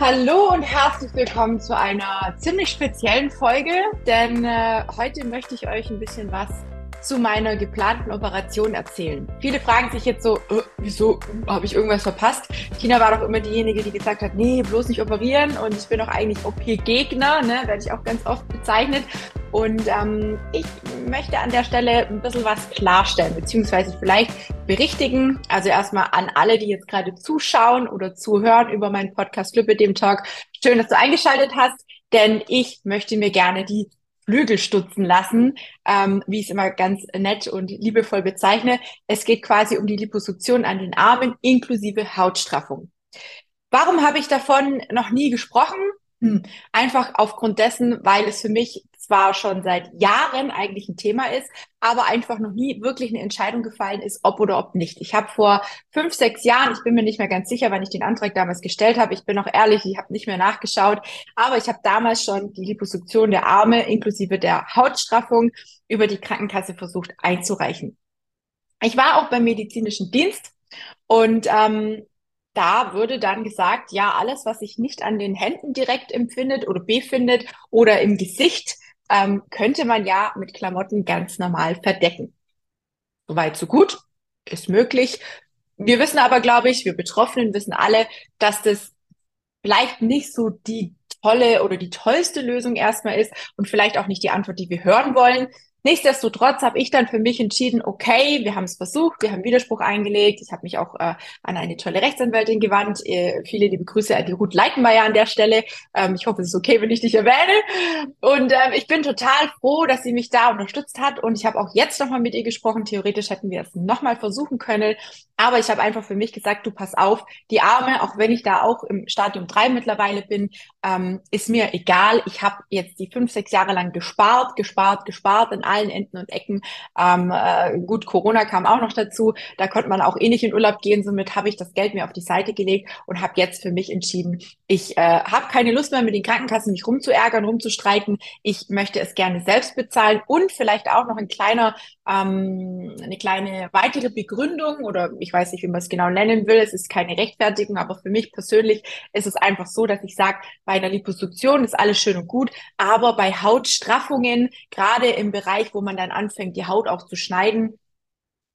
Hallo und herzlich willkommen zu einer ziemlich speziellen Folge, denn äh, heute möchte ich euch ein bisschen was zu meiner geplanten Operation erzählen. Viele fragen sich jetzt so, äh, wieso habe ich irgendwas verpasst? Tina war doch immer diejenige, die gesagt hat, nee, bloß nicht operieren und ich bin doch eigentlich OP-Gegner, ne, werde ich auch ganz oft bezeichnet. Und ähm, ich möchte an der Stelle ein bisschen was klarstellen, beziehungsweise vielleicht berichtigen. Also erstmal an alle, die jetzt gerade zuschauen oder zuhören über meinen Podcast mit dem Talk. Schön, dass du eingeschaltet hast, denn ich möchte mir gerne die Flügel stutzen lassen, ähm, wie ich es immer ganz nett und liebevoll bezeichne. Es geht quasi um die Liposuktion an den Armen inklusive Hautstraffung. Warum habe ich davon noch nie gesprochen? Hm. Einfach aufgrund dessen, weil es für mich zwar schon seit Jahren eigentlich ein Thema ist, aber einfach noch nie wirklich eine Entscheidung gefallen ist, ob oder ob nicht. Ich habe vor fünf, sechs Jahren, ich bin mir nicht mehr ganz sicher, wann ich den Antrag damals gestellt habe, ich bin auch ehrlich, ich habe nicht mehr nachgeschaut, aber ich habe damals schon die Liposuktion der Arme inklusive der Hautstraffung über die Krankenkasse versucht einzureichen. Ich war auch beim medizinischen Dienst und ähm, da würde dann gesagt, ja, alles, was sich nicht an den Händen direkt empfindet oder befindet oder im Gesicht, ähm, könnte man ja mit Klamotten ganz normal verdecken. Soweit, so gut, ist möglich. Wir wissen aber, glaube ich, wir Betroffenen wissen alle, dass das vielleicht nicht so die tolle oder die tollste Lösung erstmal ist und vielleicht auch nicht die Antwort, die wir hören wollen. Nichtsdestotrotz habe ich dann für mich entschieden, okay, wir haben es versucht, wir haben Widerspruch eingelegt. Ich habe mich auch äh, an eine tolle Rechtsanwältin gewandt. Äh, viele liebe Grüße an die Ruth Leitenmeier an der Stelle. Ähm, ich hoffe, es ist okay, wenn ich dich erwähne. Und ähm, ich bin total froh, dass sie mich da unterstützt hat. Und ich habe auch jetzt nochmal mit ihr gesprochen. Theoretisch hätten wir es nochmal versuchen können. Aber ich habe einfach für mich gesagt, du pass auf, die Arme, auch wenn ich da auch im Stadium drei mittlerweile bin, ähm, ist mir egal. Ich habe jetzt die fünf, sechs Jahre lang gespart, gespart, gespart in allen Enden und Ecken. Ähm, äh, gut, Corona kam auch noch dazu. Da konnte man auch eh nicht in Urlaub gehen. Somit habe ich das Geld mir auf die Seite gelegt und habe jetzt für mich entschieden, ich äh, habe keine Lust mehr mit den Krankenkassen mich rumzuärgern, rumzustreiten. Ich möchte es gerne selbst bezahlen und vielleicht auch noch ein kleiner, ähm, eine kleine weitere Begründung oder ich weiß nicht, wie man es genau nennen will. Es ist keine Rechtfertigung, aber für mich persönlich ist es einfach so, dass ich sage, bei einer Liposuktion ist alles schön und gut, aber bei Hautstraffungen, gerade im Bereich wo man dann anfängt, die Haut auch zu schneiden.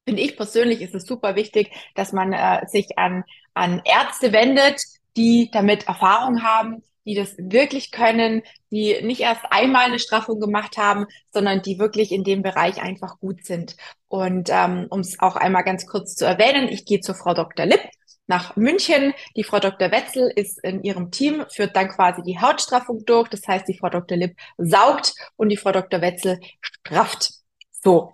Finde ich persönlich ist es super wichtig, dass man äh, sich an, an Ärzte wendet, die damit Erfahrung haben, die das wirklich können, die nicht erst einmal eine Straffung gemacht haben, sondern die wirklich in dem Bereich einfach gut sind. Und ähm, um es auch einmal ganz kurz zu erwähnen, ich gehe zur Frau Dr. Lipp nach München. Die Frau Dr. Wetzel ist in ihrem Team, führt dann quasi die Hautstraffung durch. Das heißt, die Frau Dr. Lipp saugt und die Frau Dr. Wetzel strafft. So.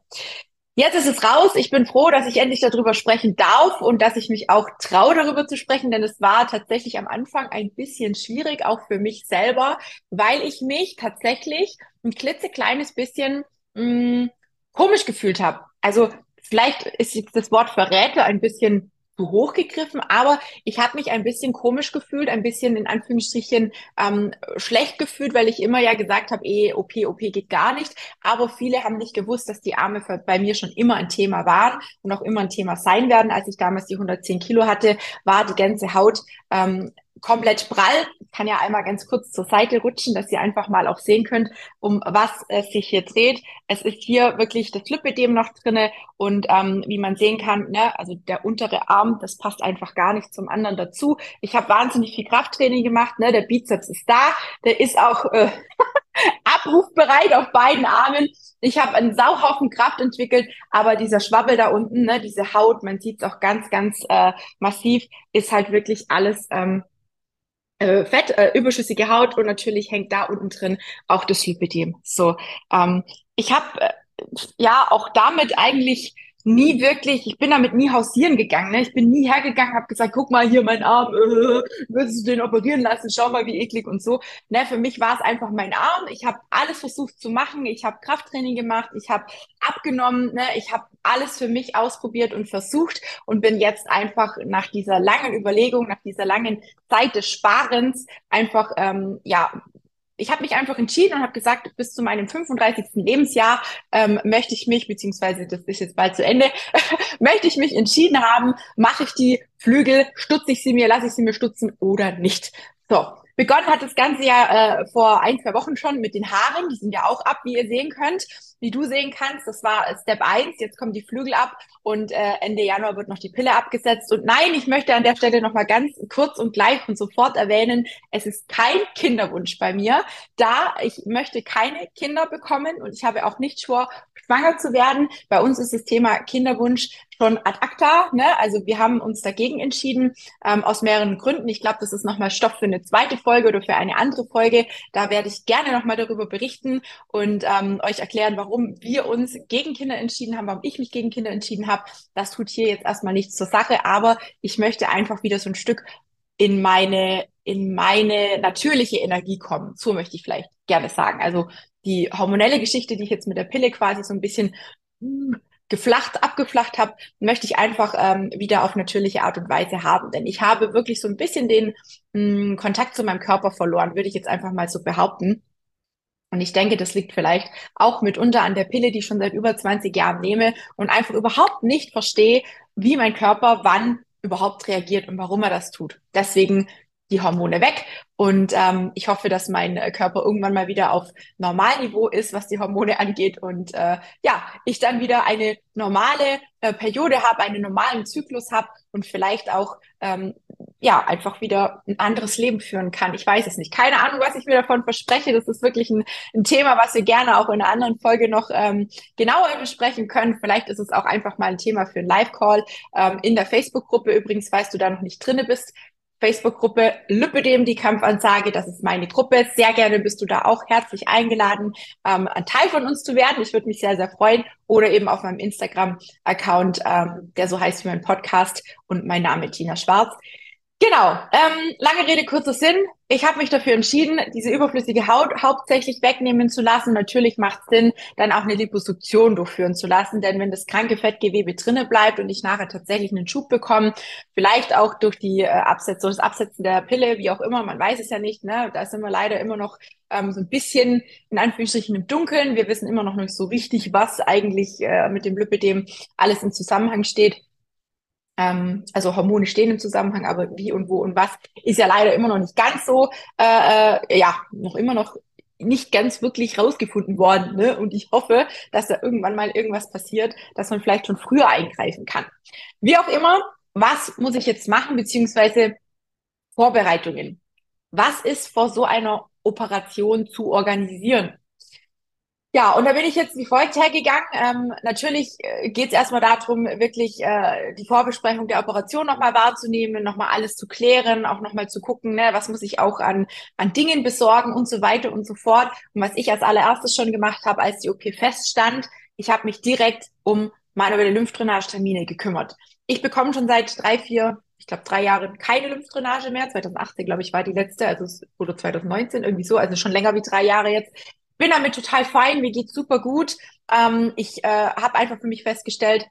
Jetzt ist es raus. Ich bin froh, dass ich endlich darüber sprechen darf und dass ich mich auch traue, darüber zu sprechen, denn es war tatsächlich am Anfang ein bisschen schwierig, auch für mich selber, weil ich mich tatsächlich ein klitzekleines bisschen mh, mm, komisch gefühlt habe. Also vielleicht ist das Wort Verräter ein bisschen zu hoch gegriffen, aber ich habe mich ein bisschen komisch gefühlt, ein bisschen in Anführungsstrichen ähm, schlecht gefühlt, weil ich immer ja gesagt habe, eh, OP, OP geht gar nicht. Aber viele haben nicht gewusst, dass die Arme bei mir schon immer ein Thema waren und auch immer ein Thema sein werden. Als ich damals die 110 Kilo hatte, war die ganze Haut ähm, komplett prall. Ich kann ja einmal ganz kurz zur Seite rutschen, dass ihr einfach mal auch sehen könnt, um was es sich hier dreht. Es ist hier wirklich das Lipödem noch drinne und ähm, wie man sehen kann, ne, also der untere Arm, das passt einfach gar nicht zum anderen dazu. Ich habe wahnsinnig viel Krafttraining gemacht, ne, der Bizeps ist da, der ist auch äh, abrufbereit auf beiden Armen. Ich habe einen Sauhaufen Kraft entwickelt, aber dieser Schwabbel da unten, ne, diese Haut, man sieht es auch ganz, ganz äh, massiv, ist halt wirklich alles ähm, äh, Fett, äh, überschüssige Haut und natürlich hängt da unten drin auch das Lipidem. So, ähm, ich habe äh, ja auch damit eigentlich nie wirklich, ich bin damit nie hausieren gegangen. Ne? Ich bin nie hergegangen, habe gesagt, guck mal hier mein Arm, äh, würdest du den operieren lassen, schau mal wie eklig und so. Ne? Für mich war es einfach mein Arm. Ich habe alles versucht zu machen. Ich habe Krafttraining gemacht, ich habe abgenommen, ne? ich habe alles für mich ausprobiert und versucht und bin jetzt einfach nach dieser langen Überlegung, nach dieser langen Zeit des Sparens einfach ähm, ja ich habe mich einfach entschieden und habe gesagt, bis zu meinem 35. Lebensjahr ähm, möchte ich mich, beziehungsweise das ist jetzt bald zu Ende, möchte ich mich entschieden haben, mache ich die Flügel, stutze ich sie mir, lasse ich sie mir stutzen oder nicht. So, begonnen hat das Ganze ja äh, vor ein, zwei Wochen schon mit den Haaren. Die sind ja auch ab, wie ihr sehen könnt. Wie du sehen kannst, das war Step 1. Jetzt kommen die Flügel ab und äh, Ende Januar wird noch die Pille abgesetzt. Und nein, ich möchte an der Stelle nochmal ganz kurz und gleich und sofort erwähnen, es ist kein Kinderwunsch bei mir. Da ich möchte keine Kinder bekommen und ich habe auch nicht vor, schwanger zu werden. Bei uns ist das Thema Kinderwunsch schon ad acta. Ne? Also wir haben uns dagegen entschieden, ähm, aus mehreren Gründen. Ich glaube, das ist nochmal Stoff für eine zweite Folge oder für eine andere Folge. Da werde ich gerne nochmal darüber berichten und ähm, euch erklären, warum wir uns gegen Kinder entschieden haben, warum ich mich gegen Kinder entschieden habe. Das tut hier jetzt erstmal nichts zur Sache, aber ich möchte einfach wieder so ein Stück in meine in meine natürliche Energie kommen. So möchte ich vielleicht gerne sagen. Also die hormonelle Geschichte, die ich jetzt mit der Pille quasi so ein bisschen hm, geflacht, abgeflacht habe, möchte ich einfach ähm, wieder auf natürliche Art und Weise haben. Denn ich habe wirklich so ein bisschen den mh, hm, Kontakt zu meinem Körper verloren, würde ich jetzt einfach mal so behaupten. Und ich denke, das liegt vielleicht auch mitunter an der Pille, die ich schon seit über 20 Jahren nehme und einfach überhaupt nicht verstehe, wie mein Körper wann überhaupt reagiert und warum er das tut. Deswegen die Hormone weg. Und ähm, ich hoffe, dass mein äh, Körper irgendwann mal wieder auf Normalniveau ist, was die Hormone angeht. Und äh, ja, ich dann wieder eine normale äh, Periode habe, einen normalen Zyklus habe und vielleicht auch ähm, ja einfach wieder ein anderes Leben führen kann. Ich weiß es nicht. Keine Ahnung, was ich mir davon verspreche. Das ist wirklich ein, ein Thema, was wir gerne auch in einer anderen Folge noch ähm, genauer besprechen können. Vielleicht ist es auch einfach mal ein Thema für einen Live-Call. Ähm, in der Facebook-Gruppe übrigens, falls du da noch nicht drinne bist, Facebook-Gruppe Lüppedem die Kampfansage. Das ist meine Gruppe. Sehr gerne bist du da auch herzlich eingeladen, ähm, ein Teil von uns zu werden. Ich würde mich sehr, sehr freuen. Oder eben auf meinem Instagram-Account, ähm, der so heißt wie mein Podcast und mein Name Tina Schwarz. Genau, ähm, lange Rede, kurzer Sinn. Ich habe mich dafür entschieden, diese überflüssige Haut hauptsächlich wegnehmen zu lassen. Natürlich macht es Sinn, dann auch eine Liposuktion durchführen zu lassen, denn wenn das kranke Fettgewebe drinnen bleibt und ich nachher tatsächlich einen Schub bekomme, vielleicht auch durch die äh, Absetzung, das Absetzen der Pille, wie auch immer, man weiß es ja nicht, ne? da sind wir leider immer noch ähm, so ein bisschen in Anführungsstrichen im Dunkeln. Wir wissen immer noch nicht so richtig, was eigentlich äh, mit dem Lipidem alles im Zusammenhang steht. Ähm, also Hormone stehen im Zusammenhang, aber wie und wo und was ist ja leider immer noch nicht ganz so, äh, äh, ja, noch immer noch nicht ganz wirklich rausgefunden worden. Ne? Und ich hoffe, dass da irgendwann mal irgendwas passiert, dass man vielleicht schon früher eingreifen kann. Wie auch immer, was muss ich jetzt machen, beziehungsweise Vorbereitungen? Was ist vor so einer Operation zu organisieren? Ja, und da bin ich jetzt wie folgt hergegangen. Ähm, natürlich äh, geht es erstmal darum, wirklich äh, die Vorbesprechung der Operation nochmal wahrzunehmen, nochmal alles zu klären, auch nochmal zu gucken, ne, was muss ich auch an, an Dingen besorgen und so weiter und so fort. Und was ich als allererstes schon gemacht habe, als die OP feststand, ich habe mich direkt um meine Lymphdrainage-Termine gekümmert. Ich bekomme schon seit drei, vier, ich glaube drei Jahren keine Lymphdrainage mehr. 2018, glaube ich, war die letzte, also oder 2019, irgendwie so, also schon länger wie drei Jahre jetzt bin damit total fein, mir geht's super gut. Ähm, ich äh, habe einfach für mich festgestellt,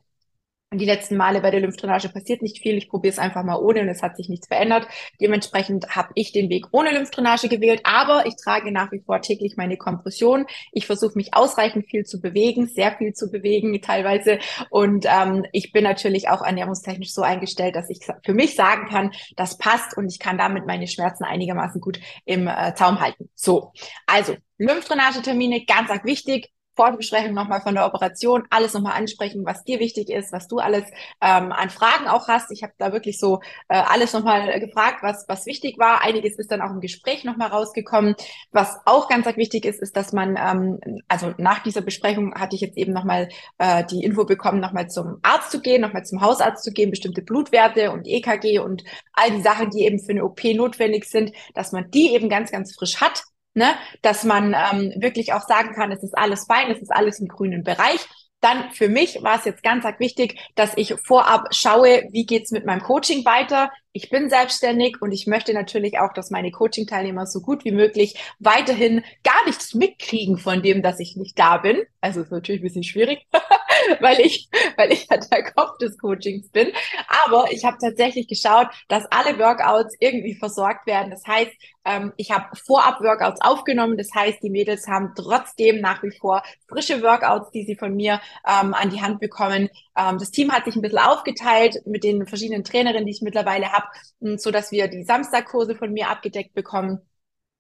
die letzten Male bei der Lymphdrainage passiert nicht viel. Ich probiere es einfach mal ohne und es hat sich nichts verändert. Dementsprechend habe ich den Weg ohne Lymphdrainage gewählt, aber ich trage nach wie vor täglich meine Kompression. Ich versuche mich ausreichend viel zu bewegen, sehr viel zu bewegen teilweise. Und ähm, ich bin natürlich auch ernährungstechnisch so eingestellt, dass ich für mich sagen kann, das passt und ich kann damit meine Schmerzen einigermaßen gut im äh, Zaum halten. So, also Lymphdrainagetermine, ganz arg wichtig. Vorbesprechung nochmal von der Operation, alles nochmal ansprechen, was dir wichtig ist, was du alles ähm, an Fragen auch hast. Ich habe da wirklich so äh, alles nochmal gefragt, was, was wichtig war. Einiges ist dann auch im Gespräch nochmal rausgekommen. Was auch ganz wichtig ist, ist, dass man, ähm, also nach dieser Besprechung hatte ich jetzt eben nochmal äh, die Info bekommen, nochmal zum Arzt zu gehen, nochmal zum Hausarzt zu gehen, bestimmte Blutwerte und EKG und all die Sachen, die eben für eine OP notwendig sind, dass man die eben ganz, ganz frisch hat ne? dass man ähm, wirklich auch sagen kann, es ist alles fein, es ist alles im grünen Bereich. Dann für mich war es jetzt ganz arg wichtig, dass ich vorab schaue, wie geht's mit meinem Coaching weiter. Ich bin selbstständig und ich möchte natürlich auch, dass meine Coaching-Teilnehmer so gut wie möglich weiterhin gar nichts mitkriegen von dem, dass ich nicht da bin. Also ist natürlich ein bisschen schwierig, weil ich, weil ich ja der Kopf des Coachings bin. Aber ich habe tatsächlich geschaut, dass alle Workouts irgendwie versorgt werden. Das heißt, ähm, ich habe vorab Workouts aufgenommen. Das heißt, die Mädels haben trotzdem nach wie vor frische Workouts, die sie von mir ähm, an die Hand bekommen. Ähm, das Team hat sich ein bisschen aufgeteilt mit den verschiedenen Trainerinnen, die ich mittlerweile habe, so dass wir die Samstagkurse von mir abgedeckt bekommen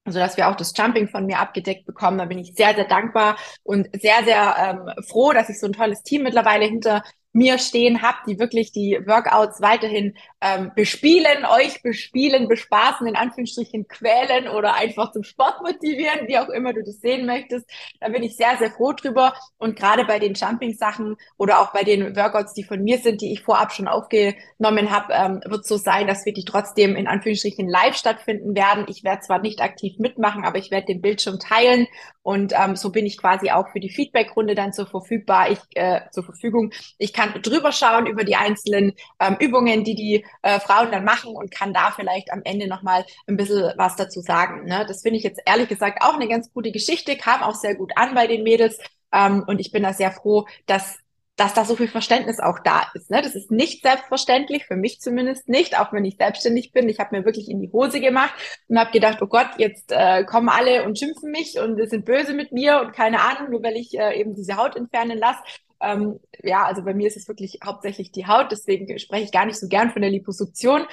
sodass wir auch das Jumping von mir abgedeckt bekommen. Da bin ich sehr, sehr dankbar und sehr, sehr ähm, froh, dass ich so ein tolles Team mittlerweile hinter mir stehen habt, die wirklich die Workouts weiterhin ähm, bespielen, euch bespielen, bespaßen, in Anführungsstrichen quälen oder einfach zum Sport motivieren, wie auch immer du das sehen möchtest. Da bin ich sehr, sehr froh drüber. Und gerade bei den Jumping-Sachen oder auch bei den Workouts, die von mir sind, die ich vorab schon aufgenommen habe, ähm, wird so sein, dass wir die trotzdem in Anführungsstrichen live stattfinden werden. Ich werde zwar nicht aktiv mitmachen, aber ich werde den Bildschirm teilen und ähm, so bin ich quasi auch für die Feedback-Runde dann zur verfügbar, ich, äh, zur Verfügung. Ich kann drüber schauen über die einzelnen ähm, Übungen, die die äh, Frauen dann machen und kann da vielleicht am Ende nochmal ein bisschen was dazu sagen. Ne? Das finde ich jetzt ehrlich gesagt auch eine ganz gute Geschichte, kam auch sehr gut an bei den Mädels. Ähm, und ich bin da sehr froh, dass dass da so viel Verständnis auch da ist. Ne? Das ist nicht selbstverständlich, für mich zumindest nicht, auch wenn ich selbstständig bin. Ich habe mir wirklich in die Hose gemacht und habe gedacht, oh Gott, jetzt äh, kommen alle und schimpfen mich und sind böse mit mir und keine Ahnung, nur weil ich äh, eben diese Haut entfernen lasse. Ähm, ja, also bei mir ist es wirklich hauptsächlich die Haut, deswegen spreche ich gar nicht so gern von der Liposuktion.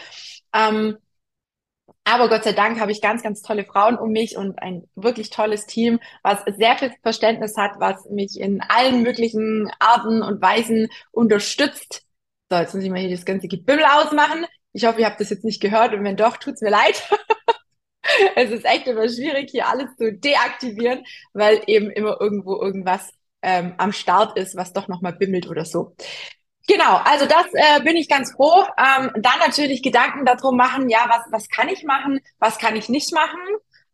Ähm, aber Gott sei Dank habe ich ganz, ganz tolle Frauen um mich und ein wirklich tolles Team, was sehr viel Verständnis hat, was mich in allen möglichen Arten und Weisen unterstützt. So, jetzt muss ich mal hier das ganze Gebimmel ausmachen. Ich hoffe, ihr habt das jetzt nicht gehört und wenn doch, tut's mir leid. es ist echt immer schwierig, hier alles zu deaktivieren, weil eben immer irgendwo irgendwas ähm, am Start ist, was doch nochmal bimmelt oder so. Genau, also das äh, bin ich ganz froh. Ähm, dann natürlich Gedanken darum machen, ja, was, was kann ich machen, was kann ich nicht machen.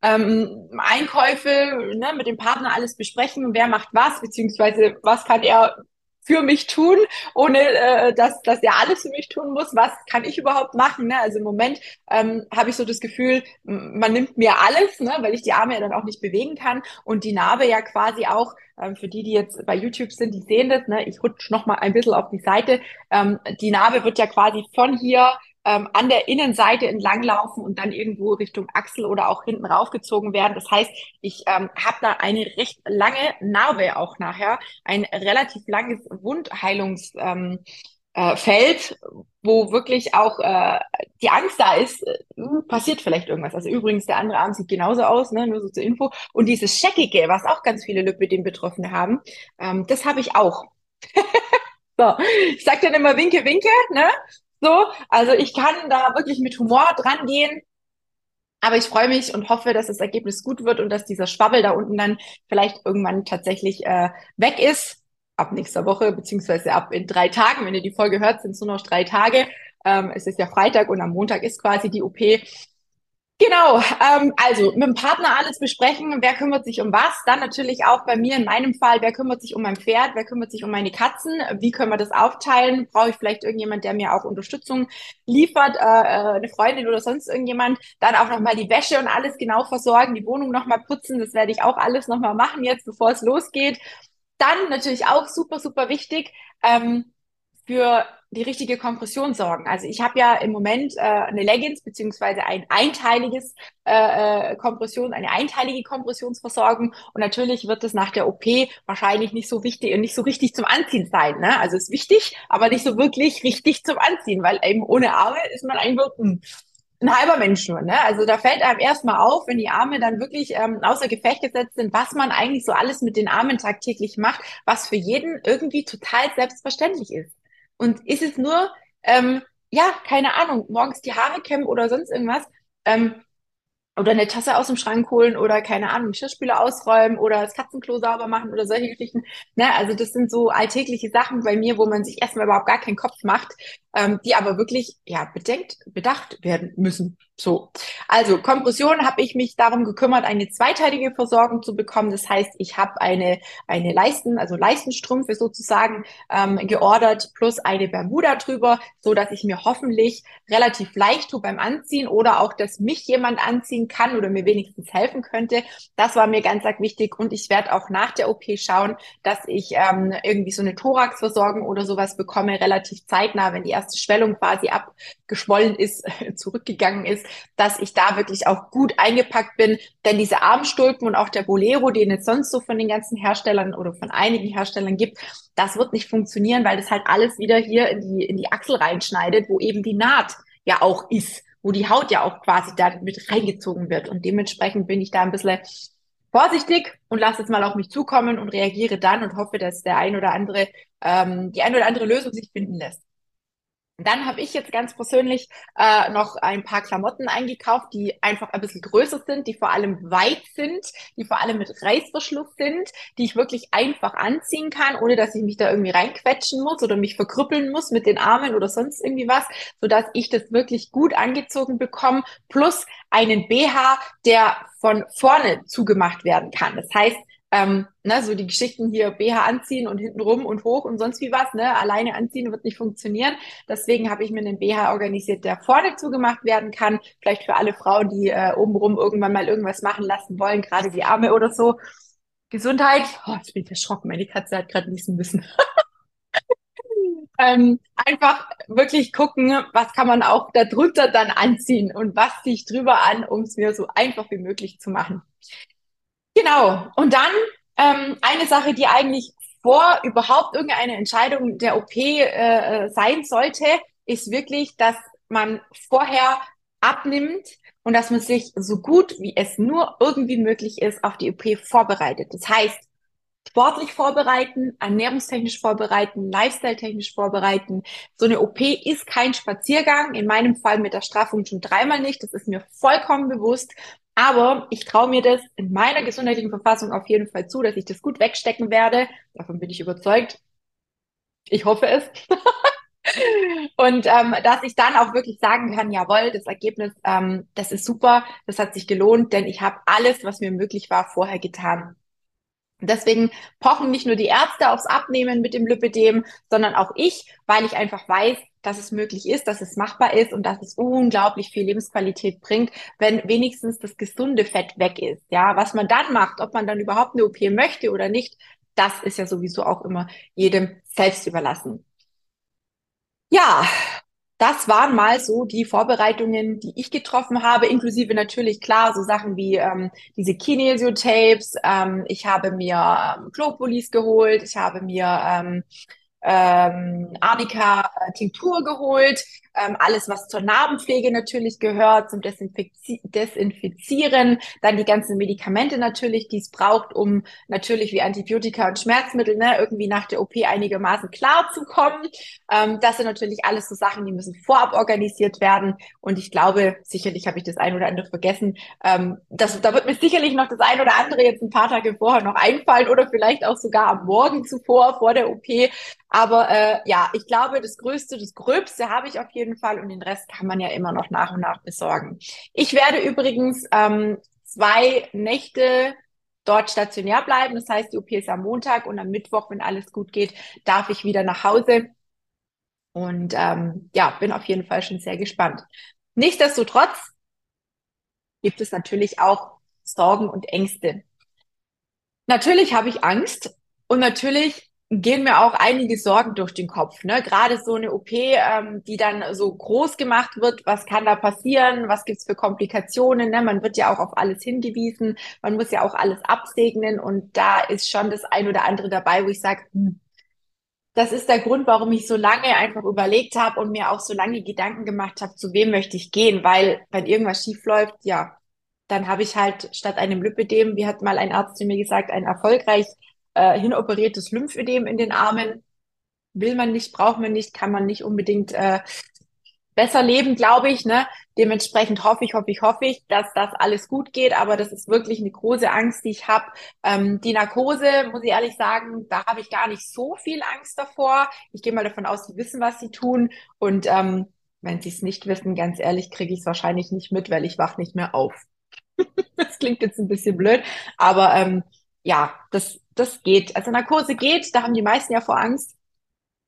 Ähm, Einkäufe ne, mit dem Partner alles besprechen, wer macht was, beziehungsweise was kann er für mich tun, ohne äh, dass, dass er alles für mich tun muss. Was kann ich überhaupt machen? Ne? Also im Moment ähm, habe ich so das Gefühl, man nimmt mir alles, ne? weil ich die Arme ja dann auch nicht bewegen kann und die Narbe ja quasi auch, ähm, für die, die jetzt bei YouTube sind, die sehen das, ne? ich rutsch noch mal ein bisschen auf die Seite, ähm, die Narbe wird ja quasi von hier ähm, an der Innenseite entlanglaufen und dann irgendwo Richtung Achsel oder auch hinten raufgezogen werden. Das heißt, ich ähm, habe da eine recht lange Narbe auch nachher, ein relativ langes Wundheilungsfeld, ähm, äh, Feld, wo wirklich auch äh, die Angst da ist, äh, passiert vielleicht irgendwas. Also übrigens, der andere Arm sieht genauso aus, ne? nur so zur Info. Und dieses Scheckige, was auch ganz viele Lipödem-Betroffene haben, ähm, das habe ich auch. so, ich sag dann immer Winke, Winke, ne? So, also ich kann da wirklich mit Humor dran gehen. Aber ich freue mich und hoffe, dass das Ergebnis gut wird und dass dieser Schwabbel da unten dann vielleicht irgendwann tatsächlich äh, weg ist. Ab nächster Woche, beziehungsweise ab in drei Tagen. Wenn ihr die Folge hört, sind es nur noch drei Tage. Ähm, es ist ja Freitag und am Montag ist quasi die OP. Genau, ähm, also mit dem Partner alles besprechen, wer kümmert sich um was. Dann natürlich auch bei mir in meinem Fall, wer kümmert sich um mein Pferd, wer kümmert sich um meine Katzen, wie können wir das aufteilen? Brauche ich vielleicht irgendjemand, der mir auch Unterstützung liefert, äh, äh eine Freundin oder sonst irgendjemand. Dann auch nochmal die Wäsche und alles genau versorgen, die Wohnung nochmal putzen, das werde ich auch alles nochmal machen jetzt, bevor es losgeht. Dann natürlich auch super, super wichtig, ähm, für die richtige Kompression sorgen. Also ich habe ja im Moment äh, eine Leggings beziehungsweise ein einteiliges äh, äh, Kompression, eine einteilige Kompressionsversorgung und natürlich wird es nach der OP wahrscheinlich nicht so wichtig und nicht so richtig zum Anziehen sein. Ne? Also ist wichtig, aber nicht so wirklich richtig zum Anziehen, weil eben ohne Arme ist man ein, ein halber Mensch nur. Ne? Also da fällt einem erstmal auf, wenn die Arme dann wirklich ähm, außer Gefecht gesetzt sind, was man eigentlich so alles mit den Armen tagtäglich macht, was für jeden irgendwie total selbstverständlich ist. Und ist es nur, ähm, ja, keine Ahnung, morgens die Haare kämmen oder sonst irgendwas, ähm, oder eine Tasse aus dem Schrank holen oder keine Ahnung, Geschirrspüler ausräumen oder das Katzenklo sauber machen oder solche Geschichten. Ne? Also das sind so alltägliche Sachen bei mir, wo man sich erstmal überhaupt gar keinen Kopf macht, ähm, die aber wirklich ja bedenkt, bedacht werden müssen. So, also Kompression habe ich mich darum gekümmert, eine zweiteilige Versorgung zu bekommen. Das heißt, ich habe eine eine Leisten, also Leistenstrümpfe sozusagen ähm, geordert plus eine Bermuda drüber, so dass ich mir hoffentlich relativ leicht tue beim Anziehen oder auch, dass mich jemand anziehen kann oder mir wenigstens helfen könnte. Das war mir ganz arg wichtig und ich werde auch nach der OP schauen, dass ich ähm, irgendwie so eine Thoraxversorgung oder sowas bekomme relativ zeitnah, wenn die erste Schwellung quasi abgeschwollen ist, zurückgegangen ist, dass ich da wirklich auch gut eingepackt bin. Denn diese Armstulpen und auch der Bolero, den es sonst so von den ganzen Herstellern oder von einigen Herstellern gibt, das wird nicht funktionieren, weil das halt alles wieder hier in die, in die Achsel reinschneidet, wo eben die Naht ja auch ist. wo die Haut ja auch quasi da mit reingezogen wird. Und dementsprechend bin ich da ein bisschen vorsichtig und lasse jetzt mal auf mich zukommen und reagiere dann und hoffe, dass der ein oder andere, ähm, die ein oder andere Lösung sich finden lässt. Dann habe ich jetzt ganz persönlich äh, noch ein paar Klamotten eingekauft, die einfach ein bisschen größer sind, die vor allem weit sind, die vor allem mit Reißverschluss sind, die ich wirklich einfach anziehen kann, ohne dass ich mich da irgendwie reinquetschen muss oder mich verkrüppeln muss mit den Armen oder sonst irgendwie was, so dass ich das wirklich gut angezogen bekomme, plus einen BH, der von vorne zugemacht werden kann. Das heißt, ähm, ne, so die Geschichten hier BH anziehen und hinten rum und hoch und sonst wie was, ne, alleine anziehen wird nicht funktionieren. Deswegen habe ich mir einen BH organisiert, der vorne zugemacht werden kann. Vielleicht für alle Frauen, die äh, obenrum irgendwann mal irgendwas machen lassen wollen, gerade die Arme oder so. Gesundheit. Oh, jetzt bin ich erschrocken. Meine Katze hat gerade niesen müssen. ähm, einfach wirklich gucken, was kann man auch darunter dann anziehen und was ziehe ich drüber an, um es mir so einfach wie möglich zu machen. Genau. Und dann ähm, eine Sache, die eigentlich vor überhaupt irgendeine Entscheidung der OP äh, sein sollte, ist wirklich, dass man vorher abnimmt und dass man sich so gut wie es nur irgendwie möglich ist auf die OP vorbereitet. Das heißt, sportlich vorbereiten, ernährungstechnisch vorbereiten, lifestyle-technisch vorbereiten. So eine OP ist kein Spaziergang, in meinem Fall mit der Straffung schon dreimal nicht, das ist mir vollkommen bewusst. Aber ich traue mir das in meiner gesundheitlichen Verfassung auf jeden Fall zu, dass ich das gut wegstecken werde. Davon bin ich überzeugt. Ich hoffe es. Und ähm, dass ich dann auch wirklich sagen kann, jawohl, das Ergebnis, ähm, das ist super, das hat sich gelohnt, denn ich habe alles, was mir möglich war, vorher getan. Deswegen pochen nicht nur die Ärzte aufs Abnehmen mit dem Lipidem, sondern auch ich, weil ich einfach weiß, dass es möglich ist, dass es machbar ist und dass es unglaublich viel Lebensqualität bringt, wenn wenigstens das gesunde Fett weg ist. Ja, was man dann macht, ob man dann überhaupt eine OP möchte oder nicht, das ist ja sowieso auch immer jedem selbst überlassen. Ja, das waren mal so die Vorbereitungen, die ich getroffen habe, inklusive natürlich klar so Sachen wie ähm, diese Kinesio-Tapes. Ähm, ich habe mir ähm, Globulis geholt, ich habe mir ähm, ähm, Arnika-Tinktur geholt, ähm, alles, was zur Narbenpflege natürlich gehört, zum Desinfizi Desinfizieren, dann die ganzen Medikamente natürlich, die es braucht, um natürlich wie Antibiotika und Schmerzmittel ne, irgendwie nach der OP einigermaßen klar zu kommen. Ähm, das sind natürlich alles so Sachen, die müssen vorab organisiert werden. Und ich glaube, sicherlich habe ich das ein oder andere vergessen. Ähm, das, da wird mir sicherlich noch das ein oder andere jetzt ein paar Tage vorher noch einfallen oder vielleicht auch sogar am Morgen zuvor, vor der OP. Aber äh, ja, ich glaube, das Größte, das Gröbste habe ich auf jeden Fall und den Rest kann man ja immer noch nach und nach besorgen. Ich werde übrigens ähm, zwei Nächte dort stationär bleiben. Das heißt, die OP ist am Montag und am Mittwoch, wenn alles gut geht, darf ich wieder nach Hause. Und ähm, ja, bin auf jeden Fall schon sehr gespannt. Nichtsdestotrotz gibt es natürlich auch Sorgen und Ängste. Natürlich habe ich Angst und natürlich gehen mir auch einige Sorgen durch den Kopf. Ne? Gerade so eine OP, ähm, die dann so groß gemacht wird, was kann da passieren, was gibt's für Komplikationen. Ne? Man wird ja auch auf alles hingewiesen, man muss ja auch alles absegnen und da ist schon das ein oder andere dabei, wo ich sage, hm, das ist der Grund, warum ich so lange einfach überlegt habe und mir auch so lange Gedanken gemacht habe, zu wem möchte ich gehen, weil wenn irgendwas schief läuft, ja, dann habe ich halt statt einem Lipidem, wie hat mal ein Arzt zu mir gesagt, ein erfolgreich äh, hinoperiertes Lymphödem in den Armen. Will man nicht, braucht man nicht, kann man nicht unbedingt äh, besser leben, glaube ich. Ne? Dementsprechend hoffe ich, hoffe ich, hoffe ich, dass das alles gut geht. Aber das ist wirklich eine große Angst, die ich habe. Ähm, die Narkose, muss ich ehrlich sagen, da habe ich gar nicht so viel Angst davor. Ich gehe mal davon aus, sie wissen, was sie tun. Und ähm, wenn sie es nicht wissen, ganz ehrlich, kriege ich es wahrscheinlich nicht mit, weil ich wach nicht mehr auf. das klingt jetzt ein bisschen blöd, aber ähm, ja, das, das geht. Also Narkose geht, da haben die meisten ja vor Angst.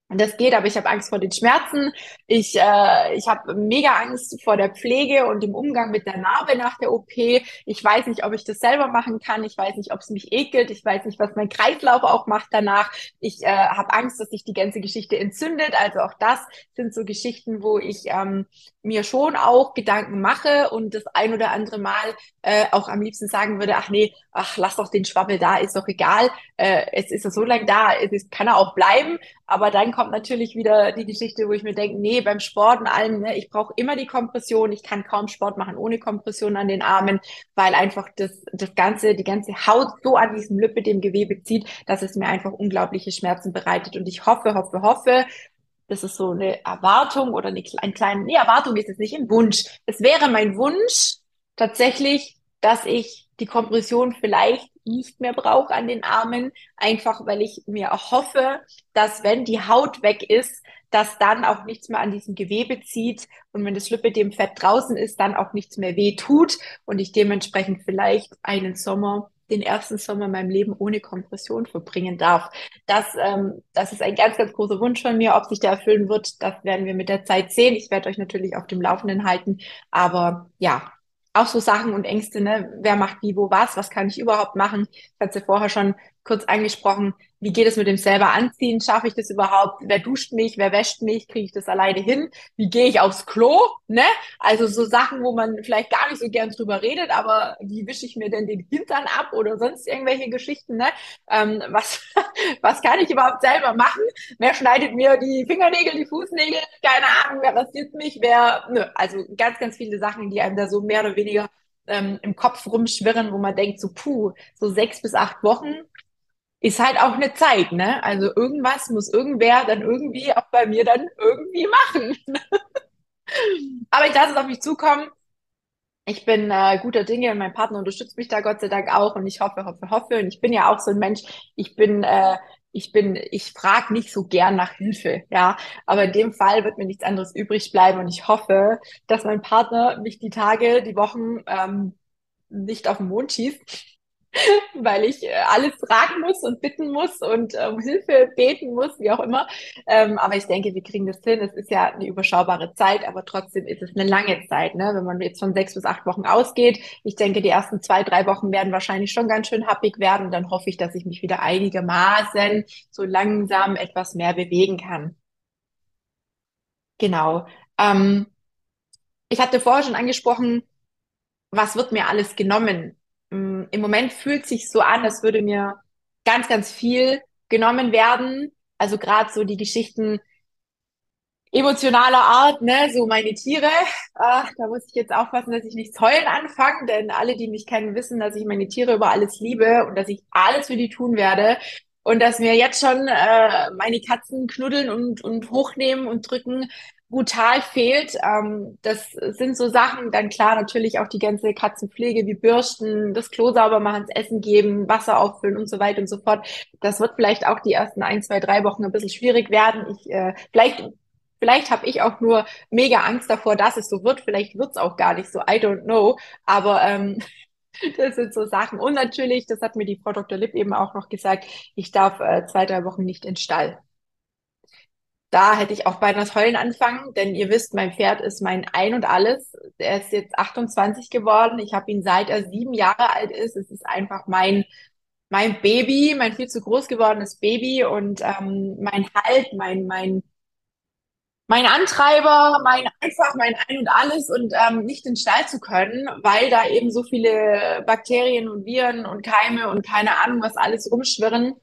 Und das geht, aber ich habe Angst vor den Schmerzen. Ich, äh, ich habe mega Angst vor der Pflege und dem Umgang mit der Narbe nach der OP. Ich weiß nicht, ob ich das selber machen kann. Ich weiß nicht, ob es mich ekelt. Ich weiß nicht, was mein Kreislauf auch macht danach. Ich äh, habe Angst, dass sich die ganze Geschichte entzündet. Also auch das sind so Geschichten, wo ich ähm, mir schon auch Gedanken mache und das ein oder andere Mal äh, auch am liebsten sagen würde, ach nee, ach lass doch den Schwabbel da, ist doch egal. Äh, es ist ja so lange da, es ist, kann er auch bleiben. Aber dann kommt natürlich wieder die Geschichte, wo ich mir denke, nee, beim Sport und allem, ne, ich brauche immer die Kompression. Ich kann kaum Sport machen ohne Kompression an den Armen, weil einfach das, das ganze, die ganze Haut so an diesem Lippe, dem Gewebe zieht, dass es mir einfach unglaubliche Schmerzen bereitet. Und ich hoffe, hoffe, hoffe, das ist so eine Erwartung oder eine, ein kleine, nee, Erwartung ist es nicht, ein Wunsch. Es wäre mein Wunsch tatsächlich, dass ich die Kompression vielleicht nicht mehr brauche an den Armen, einfach weil ich mir hoffe, dass wenn die Haut weg ist, dass dann auch nichts mehr an diesem Gewebe zieht und wenn das Lipidem-Fett draußen ist, dann auch nichts mehr weh tut und ich dementsprechend vielleicht einen Sommer den ersten Sommer in meinem Leben ohne Kompression verbringen darf. Das, ähm, das ist ein ganz, ganz großer Wunsch von mir. Ob sich der erfüllen wird, das werden wir mit der Zeit sehen. Ich werde euch natürlich auf dem Laufenden halten. Aber ja, auch so Sachen und Ängste, ne? Wer macht wie, wo, was? Was kann ich überhaupt machen? Ich hatte vorher schon kurz angesprochen. Wie geht es mit dem selber anziehen? Schaffe ich das überhaupt? Wer duscht mich? Wer wäscht mich? Kriege ich das alleine hin? Wie gehe ich aufs Klo? Ne? Also so Sachen, wo man vielleicht gar nicht so gern drüber redet, aber wie wische ich mir denn den Hintern ab oder sonst irgendwelche Geschichten? Ne? Ähm, was, was kann ich überhaupt selber machen? Wer schneidet mir die Fingernägel, die Fußnägel? Keine Ahnung, wer rasiert mich? Wer, ne? Also ganz, ganz viele Sachen, die einem da so mehr oder weniger ähm, im Kopf rumschwirren, wo man denkt, so puh, so sechs bis acht Wochen ist halt auch eine Zeit, ne? Also irgendwas muss irgendwer dann irgendwie auch bei mir dann irgendwie machen. Aber ich lasse es auf mich zukommen. Ich bin äh, guter Dinge und mein Partner unterstützt mich da Gott sei Dank auch und ich hoffe, hoffe, hoffe. Und ich bin ja auch so ein Mensch, ich bin, äh, ich bin, ich frage nicht so gern nach Hilfe, ja. Aber in dem Fall wird mir nichts anderes übrig bleiben und ich hoffe, dass mein Partner mich die Tage, die Wochen ähm, nicht auf den Mond schießt weil ich äh, alles fragen muss und bitten muss und um Hilfe beten muss, wie auch immer. Ähm, aber ich denke, wir kriegen das hin. Es ist ja eine überschaubare Zeit, aber trotzdem ist es eine lange Zeit, ne? wenn man jetzt von sechs bis acht Wochen ausgeht. Ich denke, die ersten zwei, drei Wochen werden wahrscheinlich schon ganz schön happig werden. Dann hoffe ich, dass ich mich wieder einigermaßen so langsam etwas mehr bewegen kann. Genau. Ähm, ich hatte vorher schon angesprochen, was wird mir alles genommen? Mm, im Moment fühlt sich so an, als würde mir ganz, ganz viel genommen werden. Also gerade so die Geschichten emotionaler Art, ne, so meine Tiere. Ach, da muss ich jetzt aufpassen, dass ich nicht heulen anfange, denn alle, die mich kennen, wissen, dass ich meine Tiere über alles liebe und dass ich alles für die tun werde. Und dass mir jetzt schon äh, meine Katzen knuddeln und, und hochnehmen und drücken, brutal fehlt. Ähm, das sind so Sachen, dann klar natürlich auch die ganze Katzenpflege wie Bürsten, das Klo sauber machen, das Essen geben, Wasser auffüllen und so weiter und so fort. Das wird vielleicht auch die ersten ein, zwei, drei Wochen ein bisschen schwierig werden. Ich, äh, vielleicht Vielleicht habe ich auch nur mega Angst davor, dass es so wird. Vielleicht wird's auch gar nicht so. I don't know. Aber ähm, das sind so Sachen. Und natürlich, das hat mir die Frau Dr. Lipp eben auch noch gesagt, ich darf äh, zwei, drei Wochen nicht in den Stall da hätte ich auch bei das Heulen anfangen, denn ihr wisst, mein Pferd ist mein Ein und Alles. Er ist jetzt 28 geworden. Ich habe ihn seit er sieben Jahre alt ist. Es ist einfach mein mein Baby, mein viel zu groß gewordenes Baby und ähm, mein Halt, mein mein mein Antreiber, mein einfach mein Ein und Alles und ähm, nicht in den Stall zu können, weil da eben so viele Bakterien und Viren und Keime und keine Ahnung was alles rumschwirren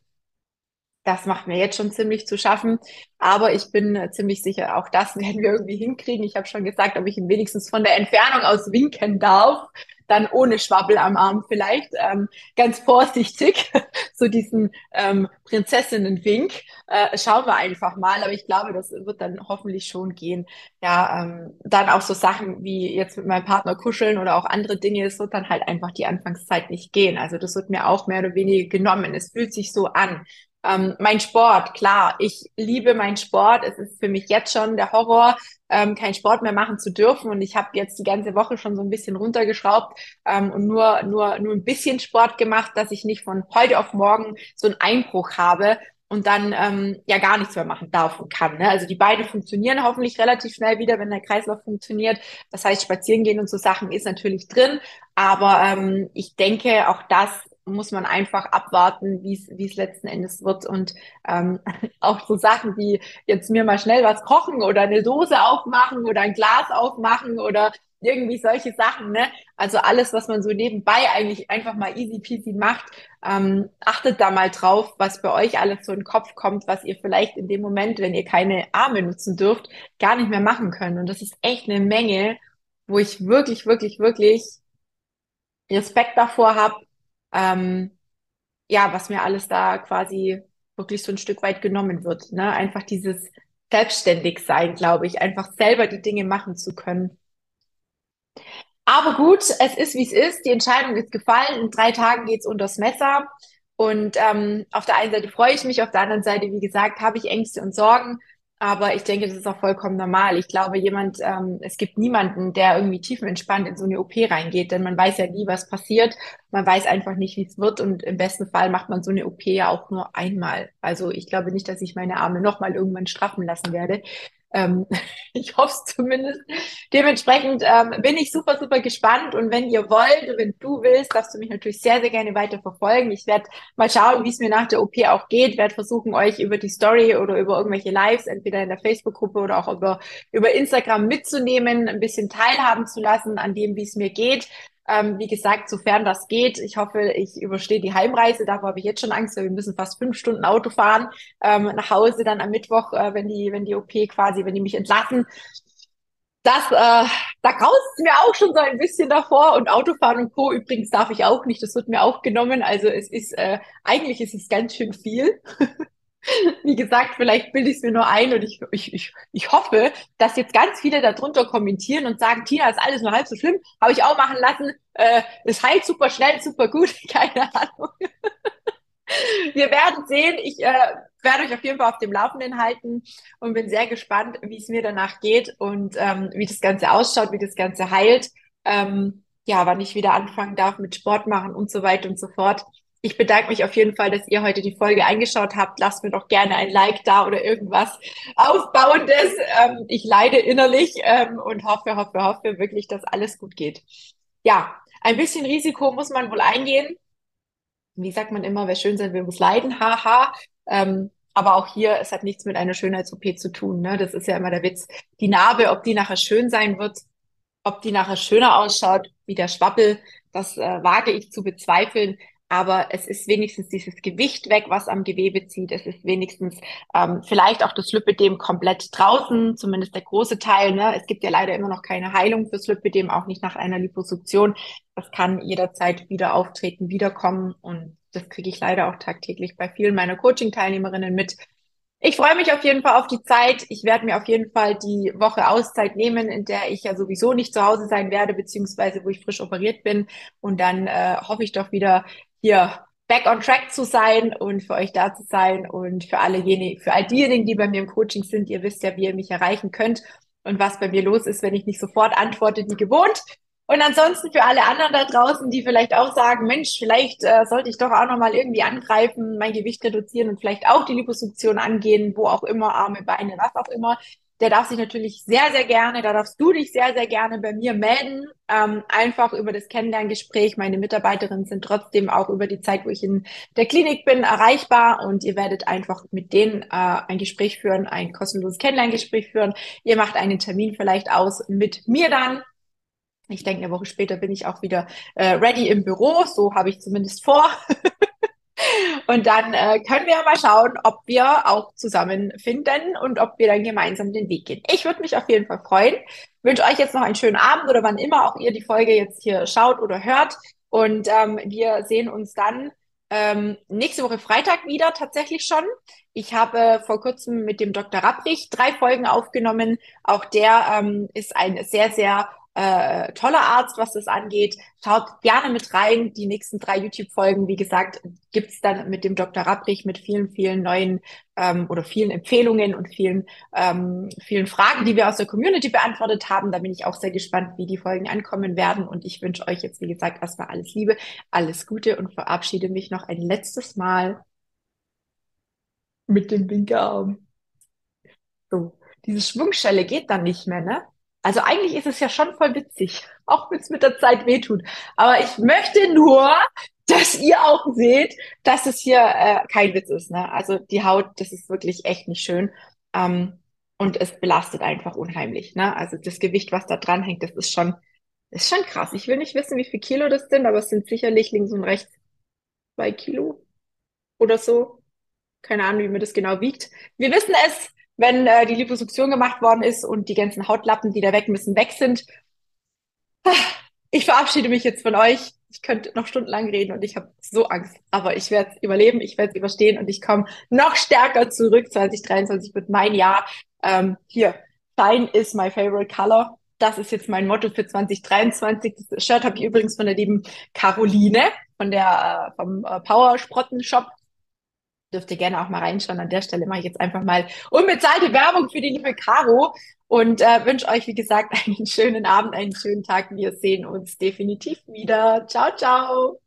das macht mir jetzt schon ziemlich zu schaffen. Aber ich bin äh, ziemlich sicher, auch das werden wir irgendwie hinkriegen. Ich habe schon gesagt, ob ich ihn wenigstens von der Entfernung aus winken darf. Dann ohne Schwabbel am Arm vielleicht. Ähm, ganz vorsichtig. so diesen ähm, Prinzessinnenwink. Äh, schauen wir einfach mal. Aber ich glaube, das wird dann hoffentlich schon gehen. Ja, ähm, dann auch so Sachen wie jetzt mit meinem Partner kuscheln oder auch andere Dinge. Es wird dann halt einfach die Anfangszeit nicht gehen. Also das wird mir auch mehr oder weniger genommen. Es fühlt sich so an. Ähm, mein Sport, klar, ich liebe meinen Sport. Es ist für mich jetzt schon der Horror, ähm, keinen Sport mehr machen zu dürfen. Und ich habe jetzt die ganze Woche schon so ein bisschen runtergeschraubt ähm, und nur, nur, nur ein bisschen Sport gemacht, dass ich nicht von heute auf morgen so einen Einbruch habe und dann ähm, ja gar nichts mehr machen darf und kann. Ne? Also die beiden funktionieren hoffentlich relativ schnell wieder, wenn der Kreislauf funktioniert. Das heißt, spazieren gehen und so Sachen ist natürlich drin. Aber ähm, ich denke, auch das muss man einfach abwarten, wie es letzten Endes wird und ähm, auch so Sachen wie jetzt mir mal schnell was kochen oder eine Dose aufmachen oder ein Glas aufmachen oder irgendwie solche Sachen, ne? Also alles, was man so nebenbei eigentlich einfach mal easy peasy macht, ähm, achtet da mal drauf, was bei euch alles so in den Kopf kommt, was ihr vielleicht in dem Moment, wenn ihr keine Arme nutzen dürft, gar nicht mehr machen könnt. Und das ist echt eine Menge, wo ich wirklich, wirklich, wirklich Respekt davor habe, ähm, ja, was mir alles da quasi wirklich so ein Stück weit genommen wird. Ne? Einfach dieses selbstständig sein, glaube ich, einfach selber die Dinge machen zu können. Aber gut, es ist, wie es ist. Die Entscheidung ist gefallen. In drei Tagen geht's unters Messer. Und ähm, auf der einen Seite freue ich mich, auf der anderen Seite, wie gesagt, habe ich Ängste und Sorgen. Aber ich denke, das ist auch vollkommen normal. Ich glaube, jemand, ähm, es gibt niemanden, der irgendwie tiefenentspannt in so eine OP reingeht, denn man weiß ja nie, was passiert. Man weiß einfach nicht, wie es wird. Und im besten Fall macht man so eine OP ja auch nur einmal. Also ich glaube nicht, dass ich meine Arme nochmal irgendwann straffen lassen werde. Ähm, ich hoffe es zumindest. Dementsprechend ähm, bin ich super, super gespannt. Und wenn ihr wollt, wenn du willst, darfst du mich natürlich sehr, sehr gerne weiter verfolgen. Ich werde mal schauen, wie es mir nach der OP auch geht. Werde versuchen, euch über die Story oder über irgendwelche Lives, entweder in der Facebook-Gruppe oder auch über, über Instagram mitzunehmen, ein bisschen teilhaben zu lassen an dem, wie es mir geht. Ähm, wie gesagt, sofern das geht. Ich hoffe, ich überstehe die Heimreise. Davor habe ich jetzt schon Angst, weil wir müssen fast fünf Stunden Auto fahren ähm, nach Hause dann am Mittwoch, äh, wenn die, wenn die OP quasi, wenn die mich entlassen. Das, äh, da graust es mir auch schon so ein bisschen davor. Und Autofahren und Co. übrigens darf ich auch nicht. Das wird mir auch genommen. Also es ist, äh, eigentlich ist es ganz schön viel. Wie gesagt, vielleicht bilde ich es mir nur ein und ich, ich, ich, ich hoffe, dass jetzt ganz viele darunter kommentieren und sagen, Tina, ist alles nur halb so schlimm, habe ich auch machen lassen, äh, es heilt super schnell, super gut, keine Ahnung. Wir werden sehen. Ich äh, werde euch auf jeden Fall auf dem Laufenden halten und bin sehr gespannt, wie es mir danach geht und ähm, wie das Ganze ausschaut, wie das Ganze heilt. Ähm, ja, wann ich wieder anfangen darf mit Sport machen und so weiter und so fort. Ich bedanke mich auf jeden Fall, dass ihr heute die Folge eingeschaut habt. Lasst mir doch gerne ein Like da oder irgendwas Aufbauendes. Ähm, ich leide innerlich ähm, und hoffe, hoffe, hoffe wirklich, dass alles gut geht. Ja, ein bisschen Risiko muss man wohl eingehen. Wie sagt man immer, wer schön sein will, muss leiden. Haha. Ähm, aber auch hier, es hat nichts mit einer Schönheits-OP zu tun. Ne? Das ist ja immer der Witz. Die Narbe, ob die nachher schön sein wird, ob die nachher schöner ausschaut wie der Schwappel, das äh, wage ich zu bezweifeln aber es ist wenigstens dieses Gewicht weg, was am Gewebe zieht. Es ist wenigstens ähm, vielleicht auch das Lipidem komplett draußen, zumindest der große Teil. Ne? Es gibt ja leider immer noch keine Heilung fürs Lipidem, auch nicht nach einer Liposuktion. Das kann jederzeit wieder auftreten, wiederkommen und das kriege ich leider auch tagtäglich bei vielen meiner Coaching-Teilnehmerinnen mit. Ich freue mich auf jeden Fall auf die Zeit. Ich werde mir auf jeden Fall die Woche Auszeit nehmen, in der ich ja sowieso nicht zu Hause sein werde, beziehungsweise wo ich frisch operiert bin. Und dann äh, hoffe ich doch wieder hier back on track zu sein und für euch da zu sein und für alle für all diejenigen, die bei mir im Coaching sind, ihr wisst ja, wie ihr mich erreichen könnt und was bei mir los ist, wenn ich nicht sofort antworte, wie gewohnt. Und ansonsten für alle anderen da draußen, die vielleicht auch sagen, Mensch, vielleicht äh, sollte ich doch auch nochmal irgendwie angreifen, mein Gewicht reduzieren und vielleicht auch die Liposuktion angehen, wo auch immer, Arme, Beine, was auch immer der darf sich natürlich sehr, sehr gerne, da darfst du dich sehr, sehr gerne bei mir melden. Ähm, einfach über das Kennenlerngespräch. Meine Mitarbeiterinnen sind trotzdem auch über die Zeit, wo ich in der Klinik bin, erreichbar und ihr werdet einfach mit denen äh, ein Gespräch führen, ein kostenloses Kennenlerngespräch führen. Ihr macht einen Termin vielleicht aus mit mir dann. Ich denke, eine Woche später bin ich auch wieder äh, ready im Büro. So habe ich zumindest vor. Und dann äh, können wir mal schauen, ob wir auch zusammenfinden und ob wir dann gemeinsam den Weg gehen. Ich würde mich auf jeden Fall freuen. Wünsche euch jetzt noch einen schönen Abend oder wann immer auch ihr die Folge jetzt hier schaut oder hört. Und ähm, wir sehen uns dann ähm, nächste Woche Freitag wieder tatsächlich schon. Ich habe vor kurzem mit dem Dr. Rapprich drei Folgen aufgenommen. Auch der ähm, ist ein sehr, sehr äh, toller Arzt, was das angeht. Schaut gerne mit rein. Die nächsten drei YouTube-Folgen, wie gesagt, gibt's dann mit dem Dr. Rapprich mit vielen, vielen neuen ähm, oder vielen Empfehlungen und vielen, ähm, vielen Fragen, die wir aus der Community beantwortet haben. Da bin ich auch sehr gespannt, wie die Folgen ankommen werden. Und ich wünsche euch jetzt, wie gesagt, erstmal alles Liebe, alles Gute und verabschiede mich noch ein letztes Mal mit dem Winkerarm. So, diese Schwungschelle geht dann nicht mehr, ne? Also eigentlich ist es ja schon voll witzig, auch wenn es mit der Zeit wehtut. Aber ich möchte nur, dass ihr auch seht, dass es hier äh, kein Witz ist. Ne? Also die Haut, das ist wirklich echt nicht schön. Ähm, und es belastet einfach unheimlich. Ne? Also das Gewicht, was da dran hängt, das ist schon, ist schon krass. Ich will nicht wissen, wie viel Kilo das sind, aber es sind sicherlich links und rechts zwei Kilo oder so. Keine Ahnung, wie man das genau wiegt. Wir wissen es, wenn äh, die Liposuktion gemacht worden ist und die ganzen Hautlappen, die da weg müssen, weg sind. Ich verabschiede mich jetzt von euch. Ich könnte noch stundenlang reden und ich habe so Angst. Aber ich werde es überleben, ich werde es überstehen und ich komme noch stärker zurück. 2023 wird mein Jahr. Ähm, hier, Shine is my favorite color. Das ist jetzt mein Motto für 2023. Das Shirt habe ich übrigens von der lieben Caroline von der äh, vom äh, Power Sprotten Shop. Dürft ihr gerne auch mal reinschauen. An der Stelle mache ich jetzt einfach mal unbezahlte Werbung für die liebe Caro und äh, wünsche euch, wie gesagt, einen schönen Abend, einen schönen Tag. Wir sehen uns definitiv wieder. Ciao, ciao.